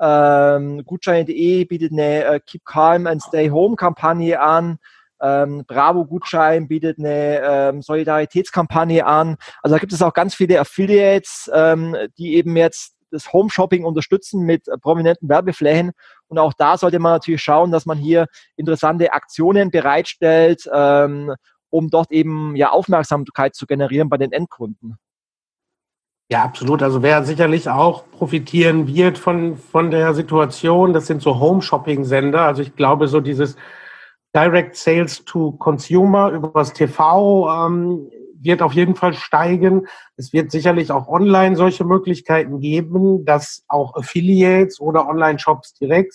Ähm, Gutschein.de bietet eine äh, Keep Calm and Stay Home Kampagne an. Ähm, Bravo Gutschein bietet eine ähm, Solidaritätskampagne an. Also da gibt es auch ganz viele Affiliates, ähm, die eben jetzt das Home Shopping unterstützen mit äh, prominenten Werbeflächen. Und auch da sollte man natürlich schauen, dass man hier interessante Aktionen bereitstellt, ähm, um dort eben ja Aufmerksamkeit zu generieren bei den Endkunden. Ja, absolut. Also wer sicherlich auch profitieren wird von, von der Situation, das sind so Home-Shopping-Sender. Also ich glaube, so dieses Direct Sales to Consumer über das TV ähm, wird auf jeden Fall steigen. Es wird sicherlich auch online solche Möglichkeiten geben, dass auch Affiliates oder Online-Shops direkt,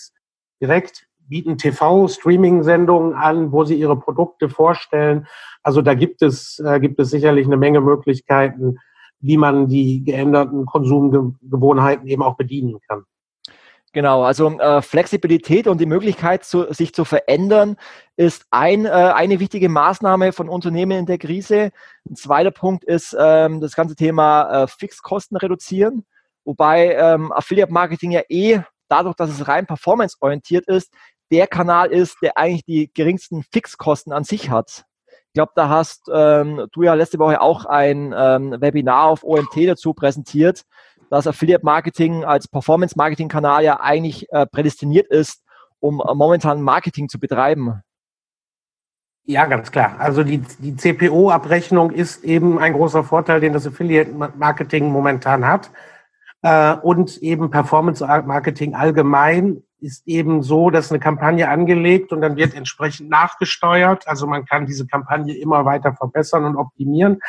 direkt bieten TV-Streaming-Sendungen an, wo sie ihre Produkte vorstellen. Also da gibt es, äh, gibt es sicherlich eine Menge Möglichkeiten, wie man die geänderten Konsumgewohnheiten eben auch bedienen kann. Genau, also äh, Flexibilität und die Möglichkeit, zu, sich zu verändern, ist ein, äh, eine wichtige Maßnahme von Unternehmen in der Krise. Ein zweiter Punkt ist ähm, das ganze Thema äh, Fixkosten reduzieren, wobei ähm, Affiliate Marketing ja eh dadurch, dass es rein performanceorientiert ist, der Kanal ist, der eigentlich die geringsten Fixkosten an sich hat glaube, da hast ähm, du ja letzte Woche auch ein ähm, Webinar auf OMT dazu präsentiert, dass Affiliate Marketing als Performance Marketing Kanal ja eigentlich äh, prädestiniert ist, um äh, momentan Marketing zu betreiben. Ja, ganz klar. Also die, die CPO-Abrechnung ist eben ein großer Vorteil, den das Affiliate Marketing momentan hat. Äh, und eben Performance Marketing allgemein ist eben so, dass eine Kampagne angelegt und dann wird entsprechend nachgesteuert. Also man kann diese Kampagne immer weiter verbessern und optimieren.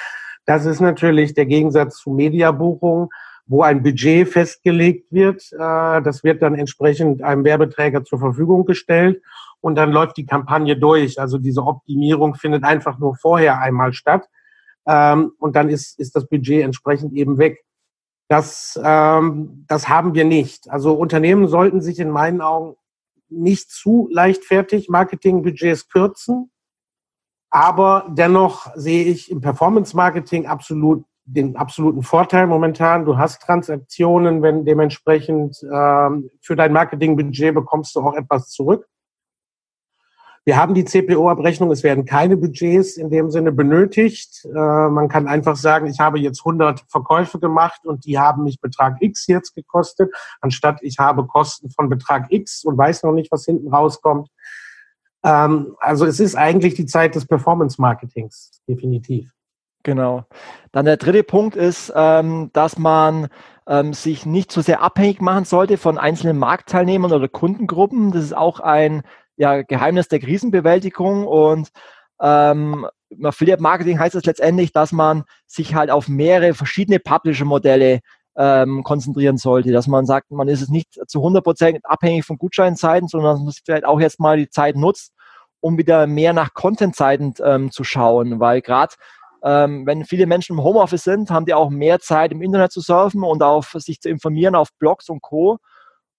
Das ist natürlich der Gegensatz zu Mediabuchungen, wo ein Budget festgelegt wird. Äh, das wird dann entsprechend einem Werbeträger zur Verfügung gestellt und dann läuft die Kampagne durch. Also diese Optimierung findet einfach nur vorher einmal statt. Ähm, und dann ist, ist das Budget entsprechend eben weg. Das, ähm, das haben wir nicht. Also Unternehmen sollten sich in meinen Augen nicht zu leichtfertig Marketingbudgets kürzen. Aber dennoch sehe ich im Performance-Marketing absolut den absoluten Vorteil momentan. Du hast Transaktionen, wenn dementsprechend ähm, für dein Marketingbudget bekommst du auch etwas zurück. Wir haben die CPO-Abrechnung, es werden keine Budgets in dem Sinne benötigt. Äh, man kann einfach sagen, ich habe jetzt 100 Verkäufe gemacht und die haben mich Betrag X jetzt gekostet, anstatt ich habe Kosten von Betrag X und weiß noch nicht, was hinten rauskommt. Ähm, also es ist eigentlich die Zeit des Performance-Marketings, definitiv. Genau. Dann der dritte Punkt ist, ähm, dass man ähm, sich nicht zu sehr abhängig machen sollte von einzelnen Marktteilnehmern oder Kundengruppen. Das ist auch ein ja, Geheimnis der Krisenbewältigung und ähm, Affiliate Marketing heißt es letztendlich, dass man sich halt auf mehrere verschiedene Publisher-Modelle ähm, konzentrieren sollte, dass man sagt, man ist es nicht zu 100% abhängig von Gutscheinzeiten, sondern dass man vielleicht auch jetzt mal die Zeit nutzt, um wieder mehr nach Content-Seiten ähm, zu schauen, weil gerade ähm, wenn viele Menschen im Homeoffice sind, haben die auch mehr Zeit im Internet zu surfen und auf sich zu informieren auf Blogs und Co.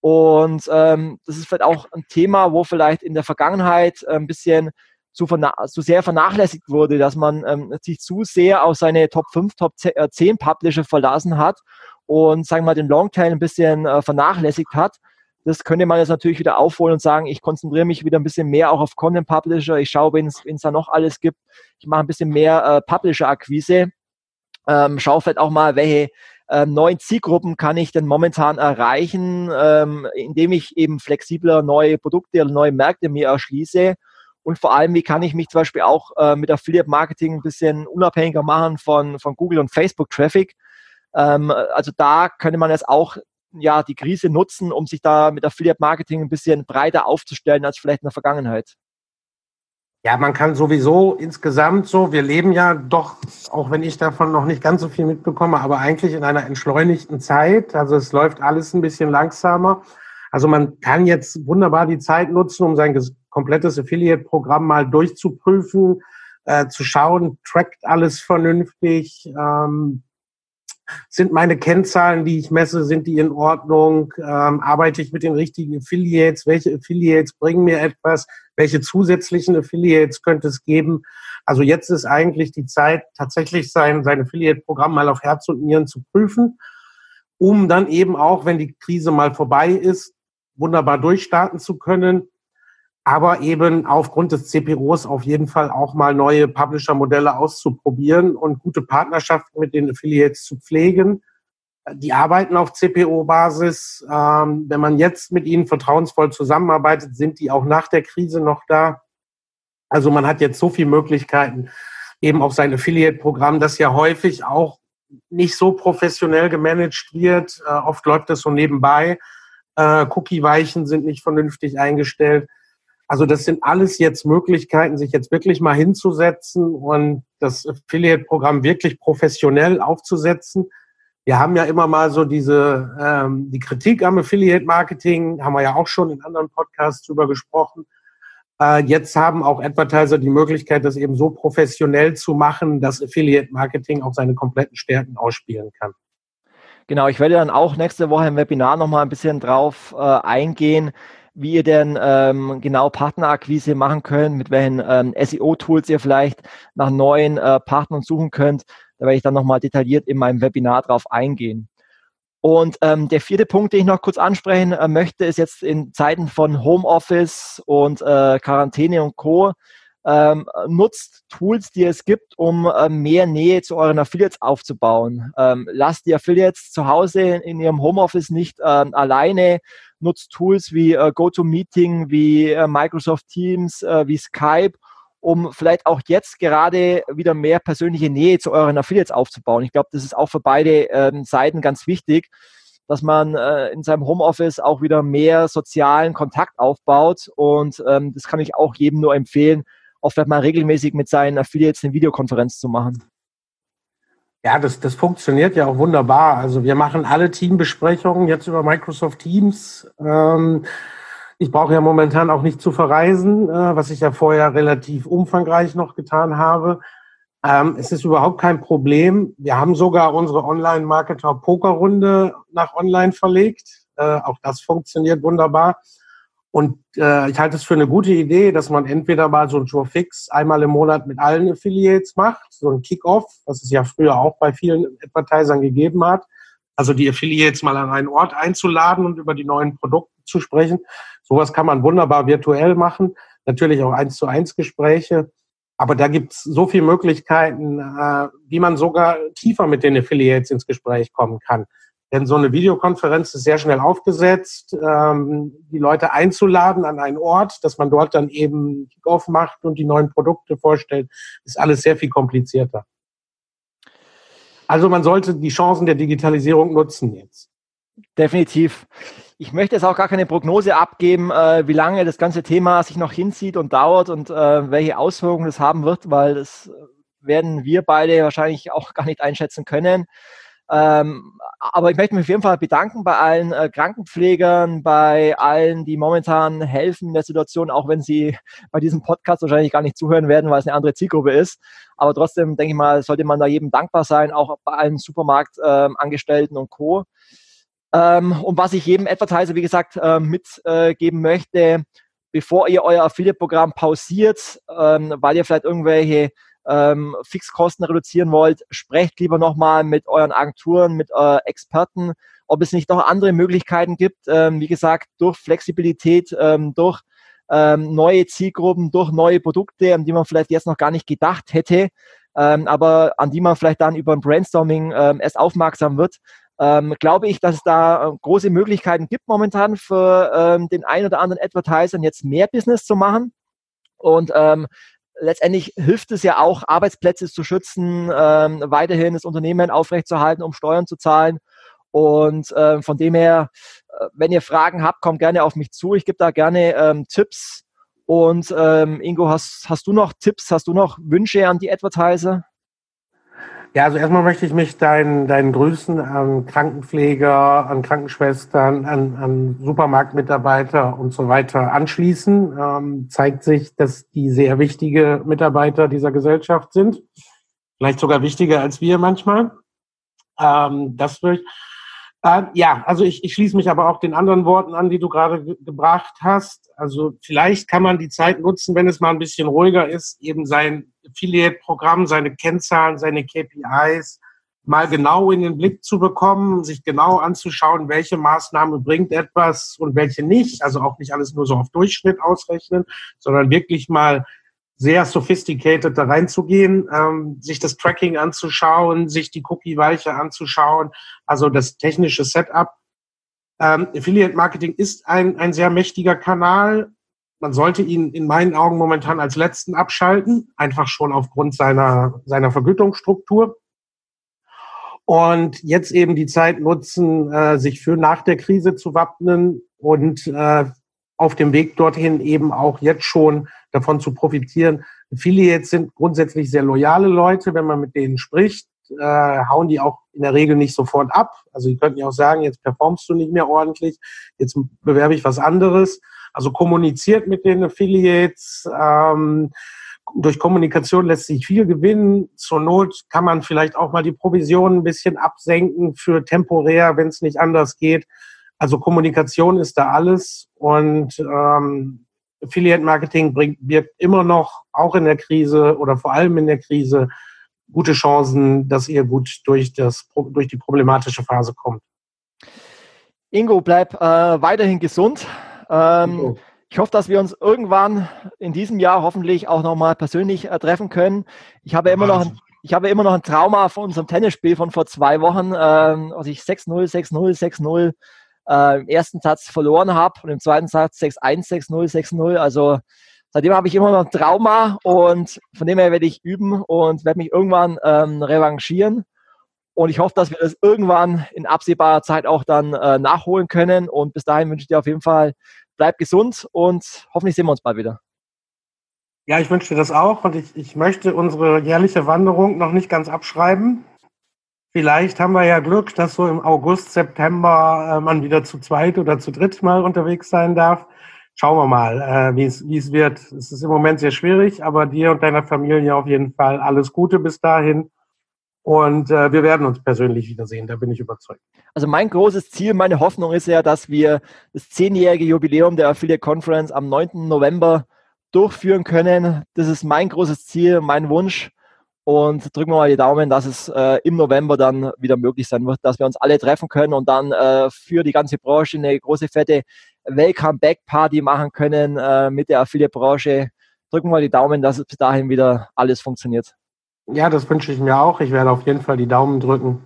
Und ähm, das ist vielleicht auch ein Thema, wo vielleicht in der Vergangenheit ein bisschen zu, zu sehr vernachlässigt wurde, dass man ähm, sich zu sehr auf seine Top 5, Top 10 äh, Publisher verlassen hat und, sagen wir mal, den Longtail ein bisschen äh, vernachlässigt hat. Das könnte man jetzt natürlich wieder aufholen und sagen, ich konzentriere mich wieder ein bisschen mehr auch auf Content Publisher. Ich schaue, wen es da noch alles gibt. Ich mache ein bisschen mehr äh, Publisher-Akquise. Ähm, schaue vielleicht auch mal, welche ähm, neuen Zielgruppen kann ich denn momentan erreichen, ähm, indem ich eben flexibler neue Produkte oder neue Märkte mir erschließe? Und vor allem, wie kann ich mich zum Beispiel auch äh, mit Affiliate Marketing ein bisschen unabhängiger machen von, von Google und Facebook Traffic? Ähm, also da könnte man jetzt auch ja, die Krise nutzen, um sich da mit Affiliate Marketing ein bisschen breiter aufzustellen als vielleicht in der Vergangenheit. Ja, man kann sowieso insgesamt so, wir leben ja doch, auch wenn ich davon noch nicht ganz so viel mitbekomme, aber eigentlich in einer entschleunigten Zeit. Also es läuft alles ein bisschen langsamer. Also man kann jetzt wunderbar die Zeit nutzen, um sein komplettes Affiliate-Programm mal durchzuprüfen, äh, zu schauen, trackt alles vernünftig, ähm, sind meine Kennzahlen, die ich messe, sind die in Ordnung? Ähm, arbeite ich mit den richtigen Affiliates? Welche Affiliates bringen mir etwas? Welche zusätzlichen Affiliates könnte es geben? Also jetzt ist eigentlich die Zeit, tatsächlich sein, sein Affiliate-Programm mal auf Herz und Nieren zu prüfen, um dann eben auch, wenn die Krise mal vorbei ist, wunderbar durchstarten zu können aber eben aufgrund des CPOs auf jeden Fall auch mal neue Publisher-Modelle auszuprobieren und gute Partnerschaften mit den Affiliates zu pflegen. Die arbeiten auf CPO-Basis. Ähm, wenn man jetzt mit ihnen vertrauensvoll zusammenarbeitet, sind die auch nach der Krise noch da. Also man hat jetzt so viele Möglichkeiten eben auf sein Affiliate-Programm, das ja häufig auch nicht so professionell gemanagt wird. Äh, oft läuft das so nebenbei. Äh, Cookie-Weichen sind nicht vernünftig eingestellt. Also das sind alles jetzt Möglichkeiten, sich jetzt wirklich mal hinzusetzen und das Affiliate-Programm wirklich professionell aufzusetzen. Wir haben ja immer mal so diese ähm, die Kritik am Affiliate-Marketing, haben wir ja auch schon in anderen Podcasts drüber gesprochen. Äh, jetzt haben auch Advertiser die Möglichkeit, das eben so professionell zu machen, dass Affiliate-Marketing auch seine kompletten Stärken ausspielen kann. Genau, ich werde dann auch nächste Woche im Webinar nochmal ein bisschen drauf äh, eingehen, wie ihr denn ähm, genau Partnerakquise machen könnt, mit welchen ähm, SEO-Tools ihr vielleicht nach neuen äh, Partnern suchen könnt. Da werde ich dann nochmal detailliert in meinem Webinar drauf eingehen. Und ähm, der vierte Punkt, den ich noch kurz ansprechen äh, möchte, ist jetzt in Zeiten von Homeoffice und äh, Quarantäne und Co. Ähm, nutzt Tools, die es gibt, um äh, mehr Nähe zu euren Affiliates aufzubauen. Ähm, lasst die Affiliates zu Hause in ihrem Homeoffice nicht ähm, alleine nutzt Tools wie äh, GoToMeeting, wie äh, Microsoft Teams, äh, wie Skype, um vielleicht auch jetzt gerade wieder mehr persönliche Nähe zu euren Affiliates aufzubauen. Ich glaube, das ist auch für beide ähm, Seiten ganz wichtig, dass man äh, in seinem Homeoffice auch wieder mehr sozialen Kontakt aufbaut. Und ähm, das kann ich auch jedem nur empfehlen, auch vielleicht mal regelmäßig mit seinen Affiliates eine Videokonferenz zu machen. Ja, das, das funktioniert ja auch wunderbar. Also wir machen alle Teambesprechungen jetzt über Microsoft Teams. Ähm, ich brauche ja momentan auch nicht zu verreisen, äh, was ich ja vorher relativ umfangreich noch getan habe. Ähm, es ist überhaupt kein Problem. Wir haben sogar unsere Online-Marketer-Pokerrunde nach online verlegt. Äh, auch das funktioniert wunderbar. Und äh, ich halte es für eine gute Idee, dass man entweder mal so ein Show Fix einmal im Monat mit allen Affiliates macht, so ein Kick-Off, was es ja früher auch bei vielen Advertisern gegeben hat. Also die Affiliates mal an einen Ort einzuladen und über die neuen Produkte zu sprechen. Sowas kann man wunderbar virtuell machen. Natürlich auch eins zu eins Gespräche. Aber da gibt's so viele Möglichkeiten, äh, wie man sogar tiefer mit den Affiliates ins Gespräch kommen kann. Denn so eine Videokonferenz ist sehr schnell aufgesetzt, ähm, die Leute einzuladen an einen Ort, dass man dort dann eben Kickoff macht und die neuen Produkte vorstellt, ist alles sehr viel komplizierter. Also man sollte die Chancen der Digitalisierung nutzen jetzt. Definitiv. Ich möchte jetzt auch gar keine Prognose abgeben, äh, wie lange das ganze Thema sich noch hinzieht und dauert und äh, welche Auswirkungen das haben wird, weil das werden wir beide wahrscheinlich auch gar nicht einschätzen können. Ähm, aber ich möchte mich auf jeden Fall bedanken bei allen äh, Krankenpflegern, bei allen, die momentan helfen in der Situation, auch wenn sie *laughs* bei diesem Podcast wahrscheinlich gar nicht zuhören werden, weil es eine andere Zielgruppe ist. Aber trotzdem, denke ich mal, sollte man da jedem dankbar sein, auch bei allen Supermarktangestellten ähm, und Co. Ähm, und was ich jedem Advertiser, wie gesagt, äh, mitgeben möchte, bevor ihr euer Affiliate-Programm pausiert, ähm, weil ihr vielleicht irgendwelche ähm, Fixkosten reduzieren wollt, sprecht lieber nochmal mit euren Agenturen, mit äh, Experten, ob es nicht noch andere Möglichkeiten gibt. Ähm, wie gesagt, durch Flexibilität, ähm, durch ähm, neue Zielgruppen, durch neue Produkte, an die man vielleicht jetzt noch gar nicht gedacht hätte, ähm, aber an die man vielleicht dann über ein Brainstorming ähm, erst aufmerksam wird, ähm, glaube ich, dass es da äh, große Möglichkeiten gibt momentan für ähm, den einen oder anderen Advertisern jetzt mehr Business zu machen. Und ähm, letztendlich hilft es ja auch, Arbeitsplätze zu schützen, ähm, weiterhin das Unternehmen aufrechtzuerhalten, um Steuern zu zahlen. Und äh, von dem her, äh, wenn ihr Fragen habt, kommt gerne auf mich zu. Ich gebe da gerne ähm, Tipps. Und ähm, Ingo, hast, hast du noch Tipps, hast du noch Wünsche an die Advertiser? Ja, also erstmal möchte ich mich deinen, deinen Grüßen an Krankenpfleger, an Krankenschwestern, an, an Supermarktmitarbeiter und so weiter anschließen. Ähm, zeigt sich, dass die sehr wichtige Mitarbeiter dieser Gesellschaft sind. Vielleicht sogar wichtiger als wir manchmal. Ähm, das würde ich, äh, ja, also ich, ich schließe mich aber auch den anderen Worten an, die du gerade ge gebracht hast. Also vielleicht kann man die Zeit nutzen, wenn es mal ein bisschen ruhiger ist, eben sein Affiliate-Programm, seine Kennzahlen, seine KPIs mal genau in den Blick zu bekommen, sich genau anzuschauen, welche Maßnahme bringt etwas und welche nicht. Also auch nicht alles nur so auf Durchschnitt ausrechnen, sondern wirklich mal sehr sophisticated da reinzugehen, ähm, sich das Tracking anzuschauen, sich die Cookie-Weiche anzuschauen, also das technische Setup. Ähm, Affiliate Marketing ist ein, ein sehr mächtiger Kanal. Man sollte ihn in meinen Augen momentan als letzten abschalten, einfach schon aufgrund seiner, seiner Vergütungsstruktur. Und jetzt eben die Zeit nutzen, äh, sich für nach der Krise zu wappnen und äh, auf dem Weg dorthin eben auch jetzt schon davon zu profitieren. Affiliates sind grundsätzlich sehr loyale Leute, wenn man mit denen spricht, äh, hauen die auch in der Regel nicht sofort ab. Also die könnten ja auch sagen, jetzt performst du nicht mehr ordentlich, jetzt bewerbe ich was anderes. Also kommuniziert mit den Affiliates. Ähm, durch Kommunikation lässt sich viel gewinnen. Zur Not kann man vielleicht auch mal die Provisionen ein bisschen absenken für temporär, wenn es nicht anders geht. Also Kommunikation ist da alles und ähm, Affiliate Marketing bringt, birgt immer noch, auch in der Krise oder vor allem in der Krise, gute Chancen, dass ihr gut durch, das, durch die problematische Phase kommt. Ingo, bleib äh, weiterhin gesund. Ähm, ich hoffe, dass wir uns irgendwann in diesem Jahr hoffentlich auch nochmal persönlich äh, treffen können. Ich habe immer noch, ich habe immer noch ein Trauma von unserem Tennisspiel von vor zwei Wochen, ähm, also ich 6-0, 6-0, 6-0 äh, im ersten Satz verloren habe und im zweiten Satz 6-1, 6-0, 6-0. Also seitdem habe ich immer noch ein Trauma und von dem her werde ich üben und werde mich irgendwann ähm, revanchieren. Und ich hoffe, dass wir das irgendwann in absehbarer Zeit auch dann äh, nachholen können. Und bis dahin wünsche ich dir auf jeden Fall, bleib gesund und hoffentlich sehen wir uns bald wieder. Ja, ich wünsche dir das auch und ich, ich möchte unsere jährliche Wanderung noch nicht ganz abschreiben. Vielleicht haben wir ja Glück, dass so im August, September äh, man wieder zu zweit oder zu dritt mal unterwegs sein darf. Schauen wir mal, äh, wie es wird. Es ist im Moment sehr schwierig, aber dir und deiner Familie auf jeden Fall alles Gute bis dahin. Und äh, wir werden uns persönlich wiedersehen, da bin ich überzeugt. Also mein großes Ziel, meine Hoffnung ist ja, dass wir das zehnjährige Jubiläum der Affiliate Conference am 9. November durchführen können. Das ist mein großes Ziel, mein Wunsch. Und drücken wir mal die Daumen, dass es äh, im November dann wieder möglich sein wird, dass wir uns alle treffen können und dann äh, für die ganze Branche eine große, fette Welcome-Back-Party machen können äh, mit der Affiliate-Branche. Drücken wir mal die Daumen, dass es bis dahin wieder alles funktioniert. Ja, das wünsche ich mir auch. Ich werde auf jeden Fall die Daumen drücken.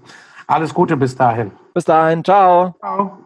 Alles Gute bis dahin. Bis dahin. Ciao. Ciao.